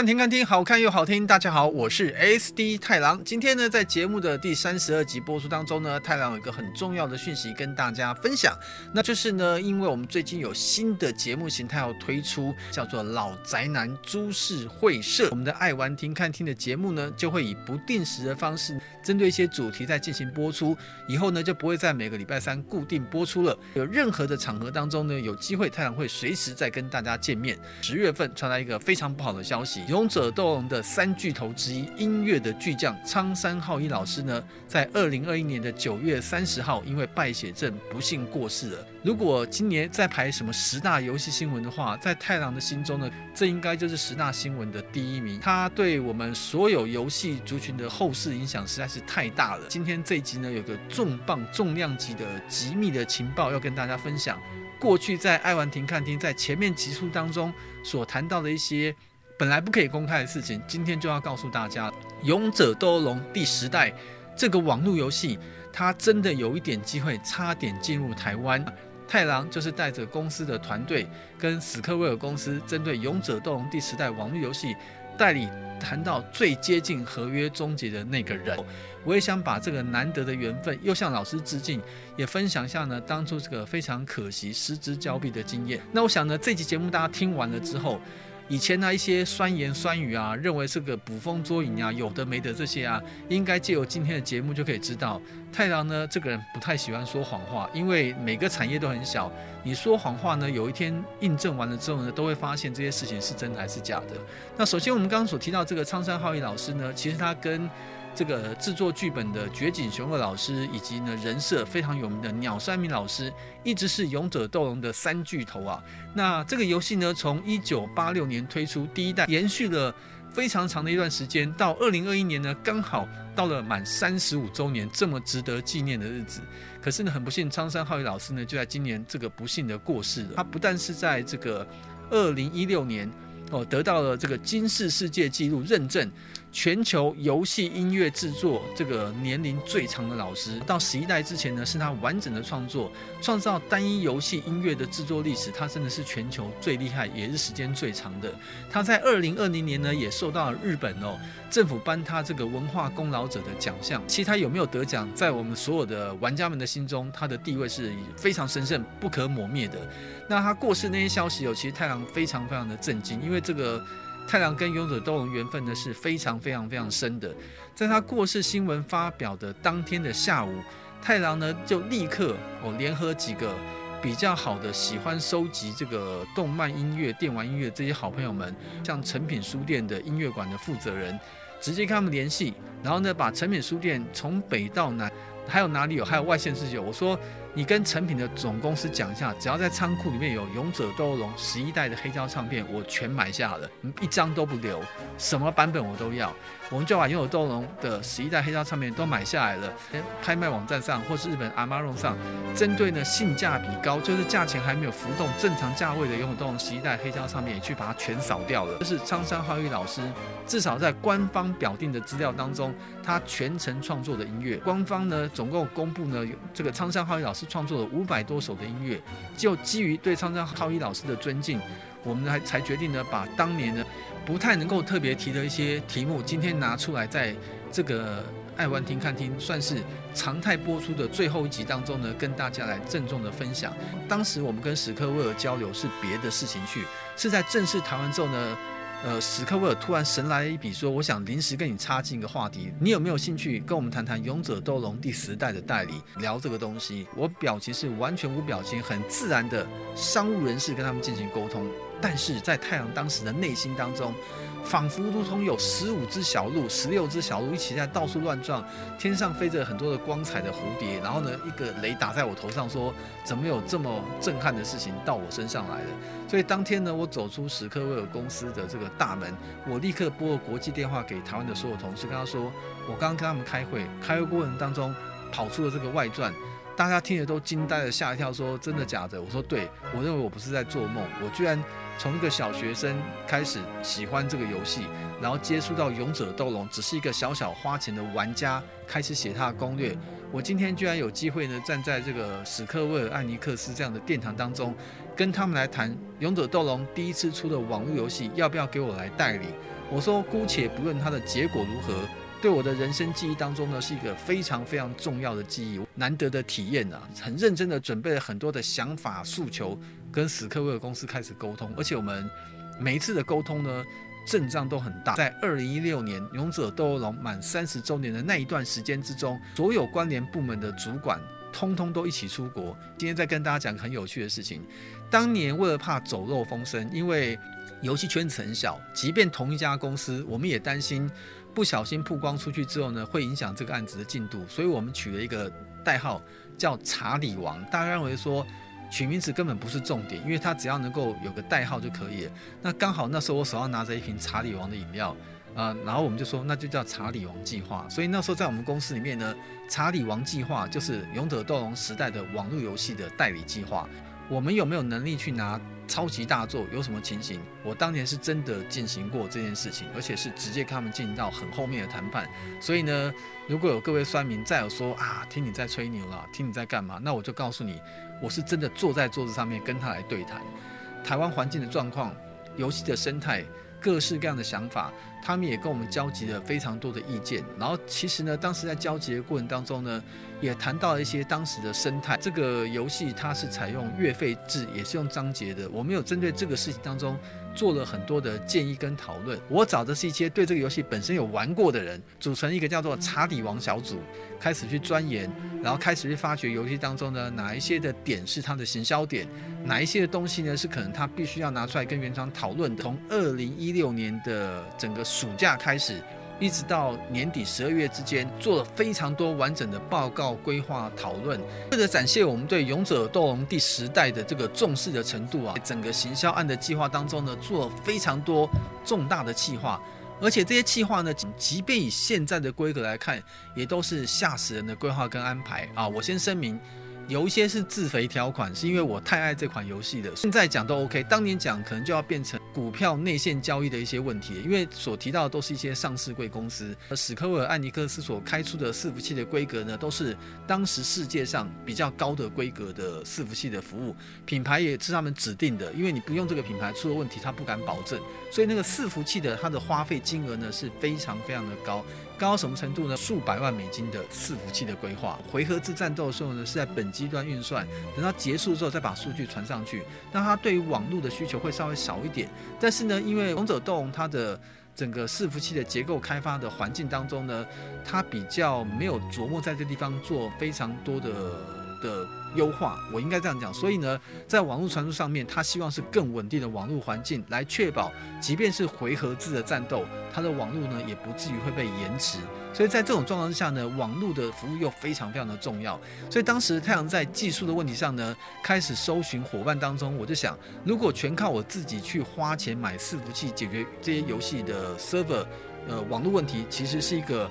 玩停看听，好看又好听。大家好，我是 SD 太郎。今天呢，在节目的第三十二集播出当中呢，太郎有一个很重要的讯息跟大家分享，那就是呢，因为我们最近有新的节目形态要推出，叫做老宅男株式会社。我们的爱玩停看听的节目呢，就会以不定时的方式，针对一些主题在进行播出。以后呢，就不会在每个礼拜三固定播出了。有任何的场合当中呢，有机会太郎会随时再跟大家见面。十月份传来一个非常不好的消息。勇者斗龙的三巨头之一，音乐的巨匠苍山浩一老师呢，在二零二一年的九月三十号，因为败血症不幸过世了。如果今年再排什么十大游戏新闻的话，在太郎的心中呢，这应该就是十大新闻的第一名。他对我们所有游戏族群的后世影响实在是太大了。今天这一集呢，有个重磅、重量级的机密的情报要跟大家分享。过去在爱玩亭看听在前面集数当中所谈到的一些。本来不可以公开的事情，今天就要告诉大家，《勇者斗龙》第十代这个网络游戏，它真的有一点机会，差点进入台湾。太郎就是带着公司的团队，跟史克威尔公司针对《勇者斗龙》第十代网络游戏代理谈到最接近合约终结的那个人。我也想把这个难得的缘分，又向老师致敬，也分享一下呢，当初这个非常可惜失之交臂的经验。那我想呢，这期节目大家听完了之后。以前呢，一些酸言酸语啊，认为是个捕风捉影啊，有的没的这些啊，应该借由今天的节目就可以知道，太郎呢这个人不太喜欢说谎话，因为每个产业都很小，你说谎话呢，有一天印证完了之后呢，都会发现这些事情是真的还是假的。那首先我们刚刚所提到这个苍山浩一老师呢，其实他跟这个制作剧本的绝景雄二老师，以及呢人设非常有名的鸟山明老师，一直是勇者斗龙的三巨头啊。那这个游戏呢，从一九八六年推出第一代，延续了非常长的一段时间，到二零二一年呢，刚好到了满三十五周年这么值得纪念的日子。可是呢，很不幸，苍山浩一老师呢，就在今年这个不幸的过世了。他不但是在这个二零一六年哦，得到了这个金氏世界纪录认证。全球游戏音乐制作这个年龄最长的老师，到十一代之前呢，是他完整的创作，创造单一游戏音乐的制作历史，他真的是全球最厉害，也是时间最长的。他在二零二零年呢，也受到了日本哦政府颁他这个文化功劳者的奖项。其实他有没有得奖，在我们所有的玩家们的心中，他的地位是非常神圣、不可磨灭的。那他过世那些消息哦，其实太郎非常非常的震惊，因为这个。太郎跟勇者斗龙缘分呢是非常非常非常深的，在他过世新闻发表的当天的下午，太郎呢就立刻哦联合几个比较好的喜欢收集这个动漫音乐、电玩音乐这些好朋友们，像诚品书店的音乐馆的负责人，直接跟他们联系，然后呢把诚品书店从北到南还有哪里有，还有外县市有，我说。你跟成品的总公司讲一下，只要在仓库里面有《勇者斗龙》十一代的黑胶唱片，我全买下了，一张都不留，什么版本我都要。我们就把《勇者斗龙》的十一代黑胶唱片都买下来了，拍卖网站上或是日本 Amazon 上，针对呢性价比高，就是价钱还没有浮动正常价位的《勇者斗龙》十一代黑胶唱片，也去把它全扫掉了。这是苍山浩一老师至少在官方表定的资料当中，他全程创作的音乐。官方呢总共公布呢这个苍山浩一老师创作了五百多首的音乐，就基于对苍山浩一老师的尊敬，我们还才决定呢把当年呢。不太能够特别提的一些题目，今天拿出来，在这个爱玩听看听算是常态播出的最后一集当中呢，跟大家来郑重的分享。当时我们跟史克威尔交流是别的事情去，是在正式谈完之后呢，呃，史克威尔突然神来一笔，说：“我想临时跟你插进一个话题，你有没有兴趣跟我们谈谈《勇者斗龙》第十代的代理，聊这个东西？”我表情是完全无表情，很自然的商务人士跟他们进行沟通。但是在太阳当时的内心当中，仿佛如同有十五只小鹿、十六只小鹿一起在到处乱撞，天上飞着很多的光彩的蝴蝶，然后呢，一个雷打在我头上，说怎么有这么震撼的事情到我身上来了？所以当天呢，我走出史克威尔公司的这个大门，我立刻拨了国际电话给台湾的所有同事，跟他说，我刚刚跟他们开会，开会过程当中跑出了这个外传。大家听了都惊呆了，吓一跳，说真的假的？我说对，我认为我不是在做梦，我居然从一个小学生开始喜欢这个游戏，然后接触到勇者斗龙，只是一个小小花钱的玩家，开始写他的攻略。我今天居然有机会呢，站在这个史克威尔艾尼克斯这样的殿堂当中，跟他们来谈勇者斗龙第一次出的网络游戏，要不要给我来代理？我说姑且不论它的结果如何。对我的人生记忆当中呢，是一个非常非常重要的记忆，难得的体验啊！很认真的准备了很多的想法诉求，跟史克威尔公司开始沟通，而且我们每一次的沟通呢，阵仗都很大。在二零一六年《勇者斗恶龙》满三十周年的那一段时间之中，所有关联部门的主管通通都一起出国。今天再跟大家讲个很有趣的事情，当年为了怕走漏风声，因为游戏圈子很小，即便同一家公司，我们也担心。不小心曝光出去之后呢，会影响这个案子的进度，所以我们取了一个代号叫“查理王”。大家认为说取名字根本不是重点，因为它只要能够有个代号就可以。那刚好那时候我手上拿着一瓶查理王的饮料，呃，然后我们就说那就叫查理王计划。所以那时候在我们公司里面呢，查理王计划就是勇者斗龙时代的网络游戏的代理计划。我们有没有能力去拿？超级大作有什么情形？我当年是真的进行过这件事情，而且是直接跟他们进行到很后面的谈判。所以呢，如果有各位酸民再有说啊，听你在吹牛了，听你在干嘛，那我就告诉你，我是真的坐在桌子上面跟他来对谈。台湾环境的状况，游戏的生态。各式各样的想法，他们也跟我们交集了非常多的意见。然后，其实呢，当时在交集的过程当中呢，也谈到了一些当时的生态。这个游戏它是采用月费制，也是用章节的。我们有针对这个事情当中做了很多的建议跟讨论。我找的是一些对这个游戏本身有玩过的人，组成一个叫做查底王小组，开始去钻研，然后开始去发掘游戏当中呢哪一些的点是它的行销点，哪一些的东西呢是可能他必须要拿出来跟原厂讨论的。从二零一六年的整个暑假开始，一直到年底十二月之间，做了非常多完整的报告、规划、讨论，为了展现我们对《勇者斗龙》第十代的这个重视的程度啊，整个行销案的计划当中呢，做了非常多重大的计划，而且这些计划呢，即便以现在的规格来看，也都是吓死人的规划跟安排啊！我先声明。有一些是自肥条款，是因为我太爱这款游戏了。现在讲都 OK，当年讲可能就要变成股票内线交易的一些问题，因为所提到的都是一些上市贵公司。而史克威尔艾尼克斯所开出的伺服器的规格呢，都是当时世界上比较高的规格的伺服器的服务，品牌也是他们指定的，因为你不用这个品牌出了问题，他不敢保证。所以那个伺服器的它的花费金额呢是非常非常的高。高到什么程度呢？数百万美金的伺服器的规划，回合制战斗的时候呢，是在本机端运算，等到结束之后再把数据传上去。那它对于网络的需求会稍微少一点，但是呢，因为勇者斗龙它的整个伺服器的结构开发的环境当中呢，它比较没有琢磨在这地方做非常多的的。优化，我应该这样讲。所以呢，在网络传输上面，他希望是更稳定的网络环境，来确保即便是回合制的战斗，它的网络呢也不至于会被延迟。所以在这种状况之下呢，网络的服务又非常非常的重要。所以当时太阳在技术的问题上呢，开始搜寻伙伴当中，我就想，如果全靠我自己去花钱买伺服器解决这些游戏的 server，呃，网络问题，其实是一个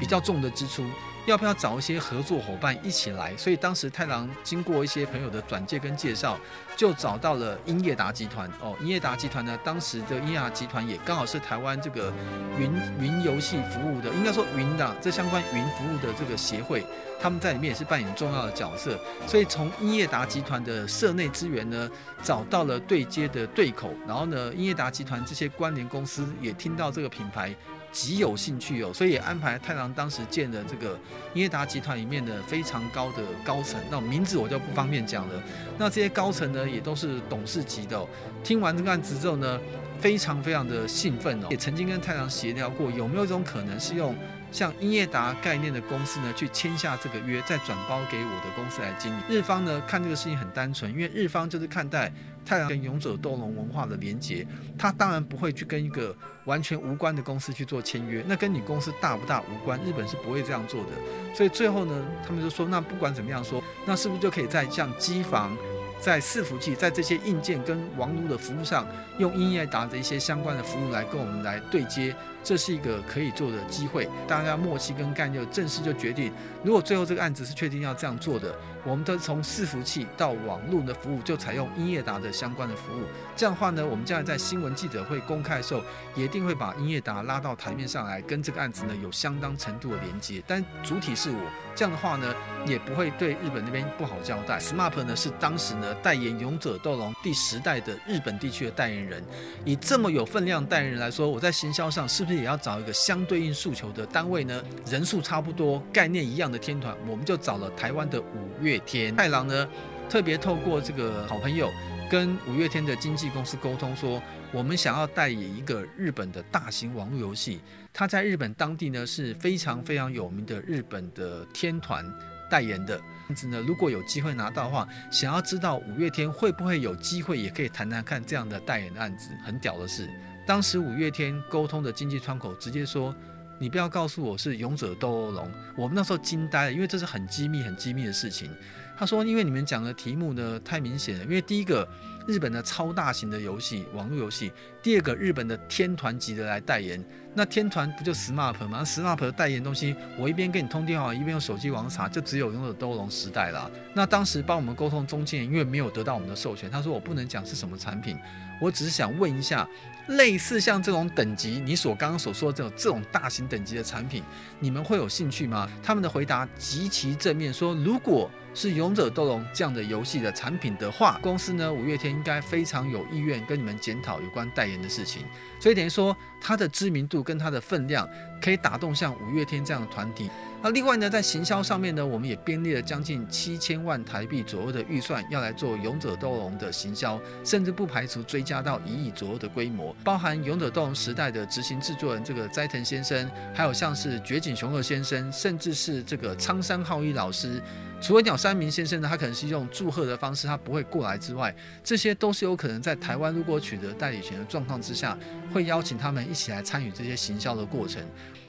比较重的支出。要不要找一些合作伙伴一起来？所以当时太郎经过一些朋友的转介跟介绍，就找到了英业达集团。哦，英业达集团呢，当时的英业达集团也刚好是台湾这个云云游戏服务的，应该说云的这相关云服务的这个协会，他们在里面也是扮演重要的角色。所以从英业达集团的社内资源呢，找到了对接的对口，然后呢，英业达集团这些关联公司也听到这个品牌。极有兴趣哦，所以也安排太郎当时建的这个英业达集团里面的非常高的高层，那名字我就不方便讲了。那这些高层呢，也都是董事级的。听完这个案子之后呢，非常非常的兴奋哦，也曾经跟太阳协调过，有没有一种可能是用像英业达概念的公司呢，去签下这个约，再转包给我的公司来经营。日方呢，看这个事情很单纯，因为日方就是看待。太阳跟勇者斗龙文化的连结，他当然不会去跟一个完全无关的公司去做签约，那跟你公司大不大无关，日本是不会这样做的。所以最后呢，他们就说，那不管怎么样说，那是不是就可以在像机房、在伺服器、在这些硬件跟网络的服务上，用英业达的一些相关的服务来跟我们来对接，这是一个可以做的机会，大家默契跟干就正式就决定。如果最后这个案子是确定要这样做的，我们都从伺服器到网络的服务就采用英业达的相关的服务。这样的话呢，我们将来在新闻记者会公开的时候，也一定会把英业达拉到台面上来，跟这个案子呢有相当程度的连接。但主体是我，这样的话呢，也不会对日本那边不好交代。SMAP 呢是当时呢代言《勇者斗龙》第十代的日本地区的代言人，以这么有分量代言人来说，我在行销上是不是也要找一个相对应诉求的单位呢？人数差不多、概念一样的天团，我们就找了台湾的五月天。太郎呢，特别透过这个好朋友跟五月天的经纪公司沟通说，我们想要代言一个日本的大型网络游戏，他在日本当地呢是非常非常有名的日本的天团代言的。因此呢，如果有机会拿到的话，想要知道五月天会不会有机会，也可以谈谈看这样的代言的案子。很屌的是，当时五月天沟通的经济窗口直接说。你不要告诉我是勇者斗恶龙，我们那时候惊呆了，因为这是很机密、很机密的事情。他说，因为你们讲的题目呢太明显了，因为第一个日本的超大型的游戏，网络游戏；第二个日本的天团级的来代言，那天团不就 SMAP 吗？SMAP 代言东西，我一边跟你通电话，一边用手机网查，就只有勇者斗恶龙时代了。那当时帮我们沟通中间，因为没有得到我们的授权，他说我不能讲是什么产品，我只是想问一下。类似像这种等级，你所刚刚所说的这种这种大型等级的产品，你们会有兴趣吗？他们的回答极其正面，说如果是勇者斗龙这样的游戏的产品的话，公司呢五月天应该非常有意愿跟你们检讨有关代言的事情。所以等于说，它的知名度跟它的分量可以打动像五月天这样的团体。那另外呢，在行销上面呢，我们也编列了将近七千万台币左右的预算，要来做《勇者斗龙》的行销，甚至不排除追加到一亿左右的规模，包含《勇者斗龙》时代的执行制作人这个斋藤先生，还有像是绝井雄二先生，甚至是这个苍山浩一老师。除了鸟山明先生呢，他可能是用祝贺的方式，他不会过来之外，这些都是有可能在台湾如果取得代理权的状况之下，会邀请他们一起来参与这些行销的过程。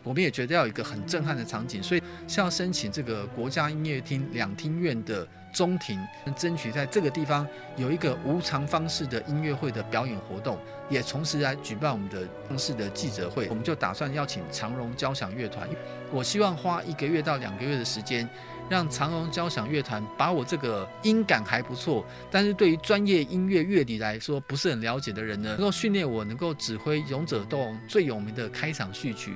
我们也觉得要有一个很震撼的场景，所以是要申请这个国家音乐厅两厅院的中庭，争取在这个地方有一个无偿方式的音乐会的表演活动，也同时来举办我们的方式的记者会。我们就打算邀请长荣交响乐团，我希望花一个月到两个月的时间，让长荣交响乐团把我这个音感还不错，但是对于专业音乐乐理来说不是很了解的人呢，能够训练我能够指挥《勇者斗龙》最有名的开场序曲。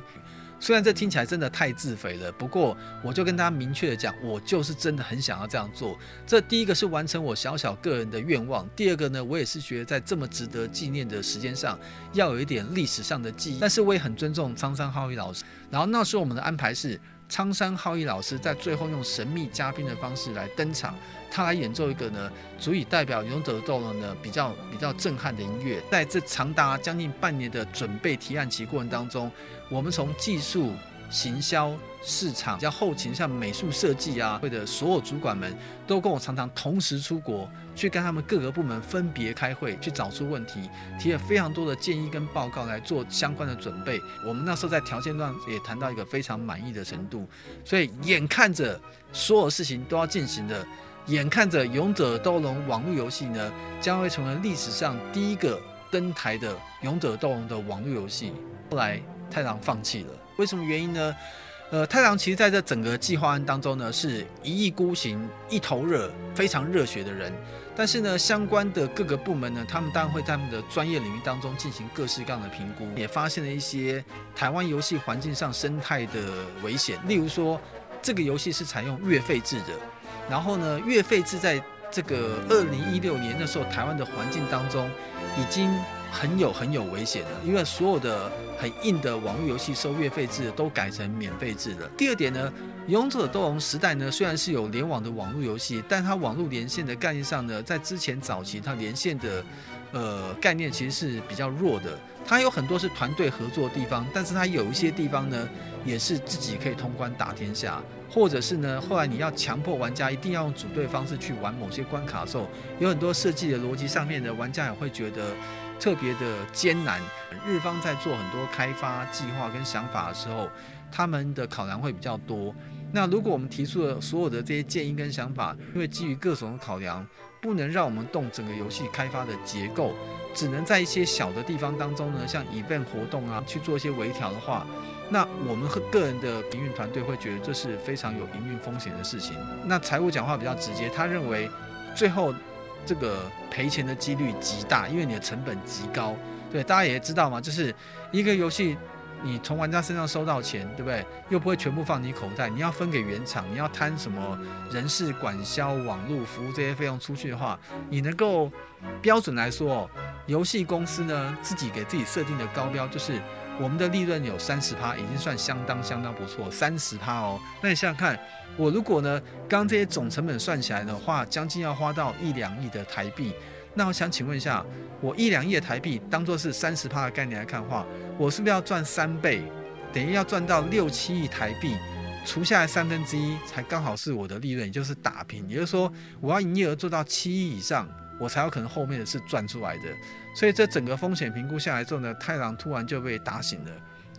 虽然这听起来真的太自肥了，不过我就跟大家明确的讲，我就是真的很想要这样做。这第一个是完成我小小个人的愿望，第二个呢，我也是觉得在这么值得纪念的时间上，要有一点历史上的记忆。但是我也很尊重苍山浩宇老师。然后那时候我们的安排是，苍山浩一老师在最后用神秘嘉宾的方式来登场，他来演奏一个呢，足以代表勇者斗龙呢比较比较震撼的音乐。在这长达将近半年的准备提案期过程当中。我们从技术、行销、市场，加后勤，像美术设计啊，会的所有主管们都跟我常常同时出国，去跟他们各个部门分别开会，去找出问题，提了非常多的建议跟报告来做相关的准备。我们那时候在条件上也谈到一个非常满意的程度，所以眼看着所有事情都要进行的，眼看着《勇者斗龙》网络游戏呢，将会成为历史上第一个登台的《勇者斗龙》的网络游戏。后来。太郎放弃了，为什么原因呢？呃，太郎其实在这整个计划案当中呢，是一意孤行、一头热、非常热血的人。但是呢，相关的各个部门呢，他们当然会在他们的专业领域当中进行各式各样的评估，也发现了一些台湾游戏环境上生态的危险。例如说，这个游戏是采用月费制的，然后呢，月费制在这个二零一六年的时候，台湾的环境当中已经。很有很有危险的，因为所有的很硬的网络游戏收月费制都改成免费制的。第二点呢，勇者斗龙时代呢，虽然是有联网的网络游戏，但它网络连线的概念上呢，在之前早期它连线的呃概念其实是比较弱的。它有很多是团队合作的地方，但是它有一些地方呢，也是自己可以通关打天下，或者是呢，后来你要强迫玩家一定要用组队方式去玩某些关卡的时候，有很多设计的逻辑上面的玩家也会觉得。特别的艰难，日方在做很多开发计划跟想法的时候，他们的考量会比较多。那如果我们提出了所有的这些建议跟想法，因为基于各种的考量，不能让我们动整个游戏开发的结构，只能在一些小的地方当中呢，像 event 活动啊去做一些微调的话，那我们和个人的营运团队会觉得这是非常有营运风险的事情。那财务讲话比较直接，他认为最后这个赔钱的几率极大，因为你的成本极高。对，大家也知道嘛，就是一个游戏。你从玩家身上收到钱，对不对？又不会全部放你口袋，你要分给原厂，你要摊什么人事、管销、网络服务这些费用出去的话，你能够标准来说，游戏公司呢自己给自己设定的高标就是我们的利润有三十趴，已经算相当相当不错，三十趴哦。那你想想看，我如果呢，刚这些总成本算起来的话，将近要花到一两亿的台币。那我想请问一下，我一两亿的台币当做是三十趴的概念来看的话，我是不是要赚三倍？等于要赚到六七亿台币，除下来三分之一才刚好是我的利润，也就是打平。也就是说，我要营业额做到七亿以上，我才有可能后面的是赚出来的。所以这整个风险评估下来之后呢，太郎突然就被打醒了。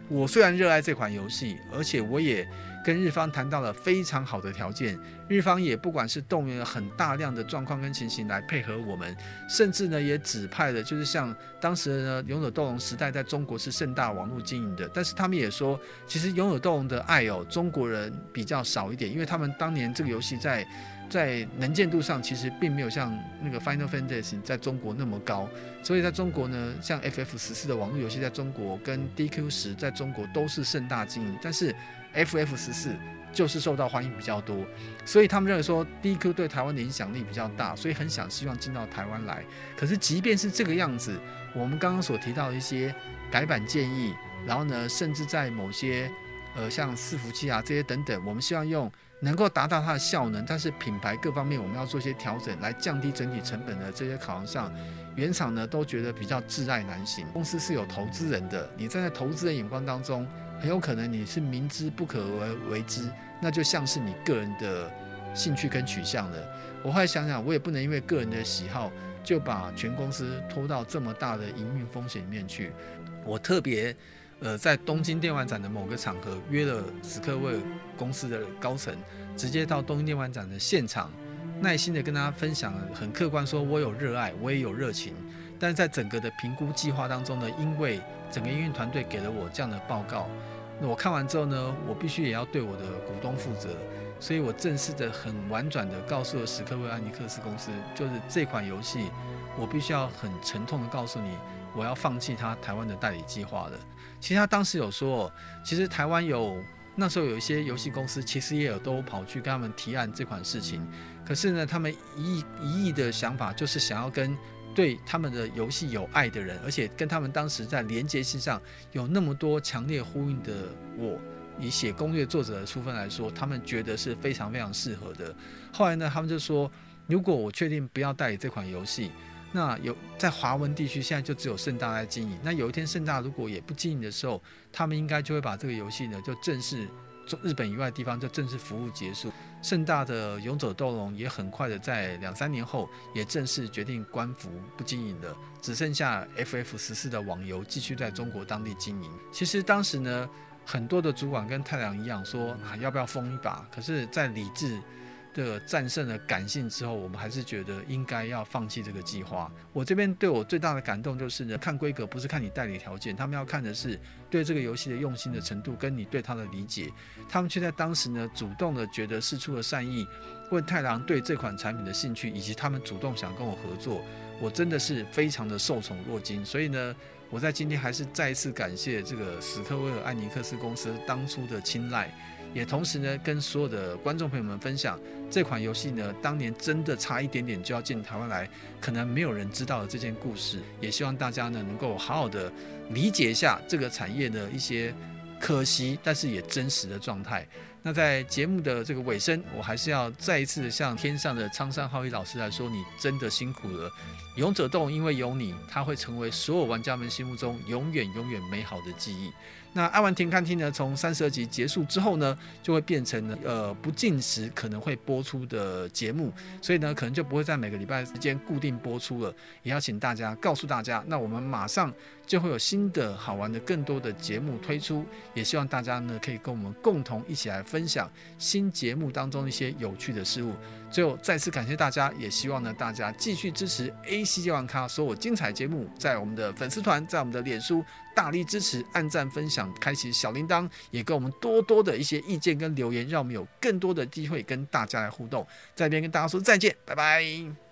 我虽然热爱这款游戏，而且我也。跟日方谈到了非常好的条件，日方也不管是动员了很大量的状况跟情形来配合我们，甚至呢也指派了，就是像当时呢《勇者斗龙》时代在中国是盛大网络经营的，但是他们也说，其实《勇者斗龙》的爱哦，中国人比较少一点，因为他们当年这个游戏在在能见度上其实并没有像那个《Final Fantasy》在中国那么高，所以在中国呢，像 FF 十四的网络游戏在中国跟 DQ 十在中国都是盛大经营，但是。FF 十四就是受到欢迎比较多，所以他们认为说 DQ 对台湾的影响力比较大，所以很想希望进到台湾来。可是即便是这个样子，我们刚刚所提到的一些改版建议，然后呢，甚至在某些呃像伺服器啊这些等等，我们希望用能够达到它的效能，但是品牌各方面我们要做一些调整，来降低整体成本的这些考量上，原厂呢都觉得比较挚爱难行。公司是有投资人的，你站在投资人眼光当中。很有可能你是明知不可为为之，那就像是你个人的兴趣跟取向了。我后来想想，我也不能因为个人的喜好就把全公司拖到这么大的营运风险里面去。我特别呃在东京电玩展的某个场合约了史克威尔公司的高层，直接到东京电玩展的现场，耐心的跟大家分享，很客观说，我有热爱，我也有热情，但是在整个的评估计划当中呢，因为整个营运团队给了我这样的报告。那我看完之后呢，我必须也要对我的股东负责，所以我正式的、很婉转的告诉了史克威尔艾尼克斯公司，就是这款游戏，我必须要很沉痛的告诉你，我要放弃他台湾的代理计划了。其实他当时有说，其实台湾有那时候有一些游戏公司，其实也有都跑去跟他们提案这款事情，可是呢，他们一意一意的想法就是想要跟。对他们的游戏有爱的人，而且跟他们当时在连接性上有那么多强烈呼应的我，以写攻略作者的出分来说，他们觉得是非常非常适合的。后来呢，他们就说，如果我确定不要代理这款游戏，那有在华文地区现在就只有盛大在经营。那有一天盛大如果也不经营的时候，他们应该就会把这个游戏呢就正式。日本以外的地方就正式服务结束，盛大的勇者斗龙也很快的在两三年后也正式决定关服不经营了，只剩下 FF 十四的网游继续在中国当地经营。其实当时呢，很多的主管跟太郎一样说啊，要不要疯一把？可是，在理智。的战胜了感性之后，我们还是觉得应该要放弃这个计划。我这边对我最大的感动就是呢，看规格不是看你代理条件，他们要看的是对这个游戏的用心的程度跟你对它的理解。他们却在当时呢，主动的觉得释出了善意，问太郎对这款产品的兴趣，以及他们主动想跟我合作，我真的是非常的受宠若惊。所以呢，我在今天还是再一次感谢这个史克威尔艾尼克斯公司当初的青睐。也同时呢，跟所有的观众朋友们分享这款游戏呢，当年真的差一点点就要进台湾来，可能没有人知道的这件故事。也希望大家呢，能够好好的理解一下这个产业的一些可惜，但是也真实的状态。那在节目的这个尾声，我还是要再一次向天上的苍山浩一老师来说，你真的辛苦了。勇者洞因为有你，它会成为所有玩家们心目中永远永远美好的记忆。那爱玩停看厅呢，从三十二集结束之后呢，就会变成了呃不定时可能会播出的节目，所以呢，可能就不会在每个礼拜时间固定播出了。也要请大家告诉大家，那我们马上就会有新的好玩的更多的节目推出，也希望大家呢可以跟我们共同一起来分享新节目当中一些有趣的事物。最后再次感谢大家，也希望呢大家继续支持 AC 健玩咖所有精彩节目，在我们的粉丝团，在我们的脸书大力支持，按赞分享，开启小铃铛，也给我们多多的一些意见跟留言，让我们有更多的机会跟大家来互动。在这边跟大家说再见，拜拜。